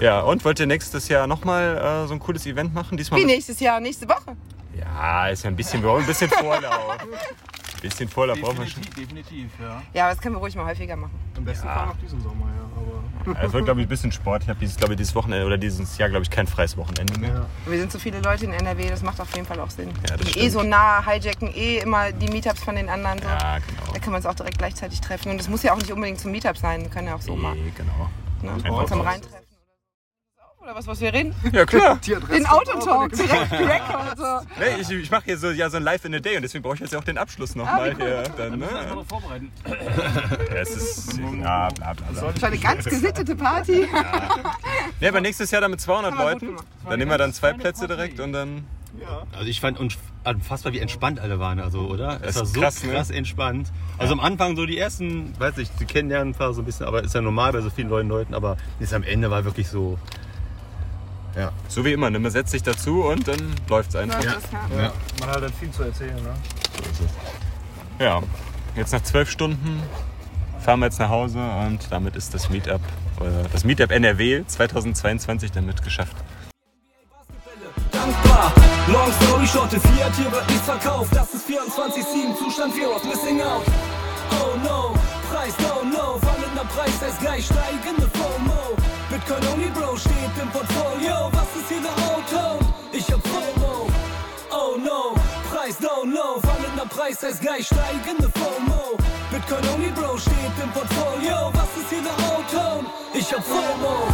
Ja, und wollt ihr nächstes Jahr nochmal äh, so ein cooles Event machen? Diesmal Wie nächstes Jahr, nächste Woche. Ja, ist ja ein bisschen, wir brauchen ein bisschen Vorlauf. *laughs* Ein bisschen Vorlauf brauchen wir schon. definitiv, ja. Ja, aber das können wir ruhig mal häufiger machen. Im besten Ja. Fall noch diesen Sommer, ja. Aber Ja, Es wird, glaube ich, ein bisschen Sport. Ich habe dieses, glaube ich, dieses Wochenende oder dieses Jahr, glaube ich, kein freies Wochenende mehr. Wir sind so viele Leute in NRW, das macht auf jeden Fall auch Sinn. Ja, das eh so nah, hijacken eh immer die Meetups von den anderen. So. Ja, genau. Da können wir uns auch direkt gleichzeitig treffen. Und es muss ja auch nicht unbedingt zum Meetup sein, wir können ja auch so mal Nee, genau. ne, Einfach uns am raus. Rhein treffen. Oder was, was wir reden? *laughs* Ja, klar. Den Autotalk direkt, direkt also. Nee, ich ich mache hier so, ja, so ein Live in a Day und deswegen brauche ich jetzt ja auch den Abschluss Ah, nochmal. wie cool. hier. Dann, ne? vorbereiten. ja, *laughs* es ist. Ja, bla, bla, bla. Das war eine ganz gesittete Party. Nee, aber nächstes Jahr dann mit 200 Leuten. Dann nehmen wir dann zwei Plätze direkt und dann. Also ich fand unf- unfassbar, wie entspannt alle waren, also, oder? Das Es war so krass, krass, ne? entspannt. Also am Anfang so die ersten, weiß ich, die kennenlernen ein paar so ein bisschen, aber ist ja normal bei so vielen neuen Leuten, aber jetzt am Ende war wirklich so, ja. So wie immer, ne? man setzt sich dazu und dann läuft's einfach. Läuft das, ja. Ja. man hat dann viel zu erzählen, ne? Ja, jetzt nach zwölf Stunden fahren wir jetzt nach Hause und damit ist das Meetup, äh, das Meetup NRW 2022 damit geschafft. Long story short, Fiat hier wird nichts verkauft. Das ist 24-7, Zustand Fear of Missing Out. Oh no, Preis down low, fallender Preis heißt gleich steigende FOMO. Bitcoin only Bro steht im Portfolio. Was ist hier der O-Ton? Ich hab FOMO. Oh no, Preis down low, fallender Preis heißt gleich steigende FOMO. Bitcoin only Bro steht im Portfolio. Was ist hier der O-Ton? Ich hab FOMO.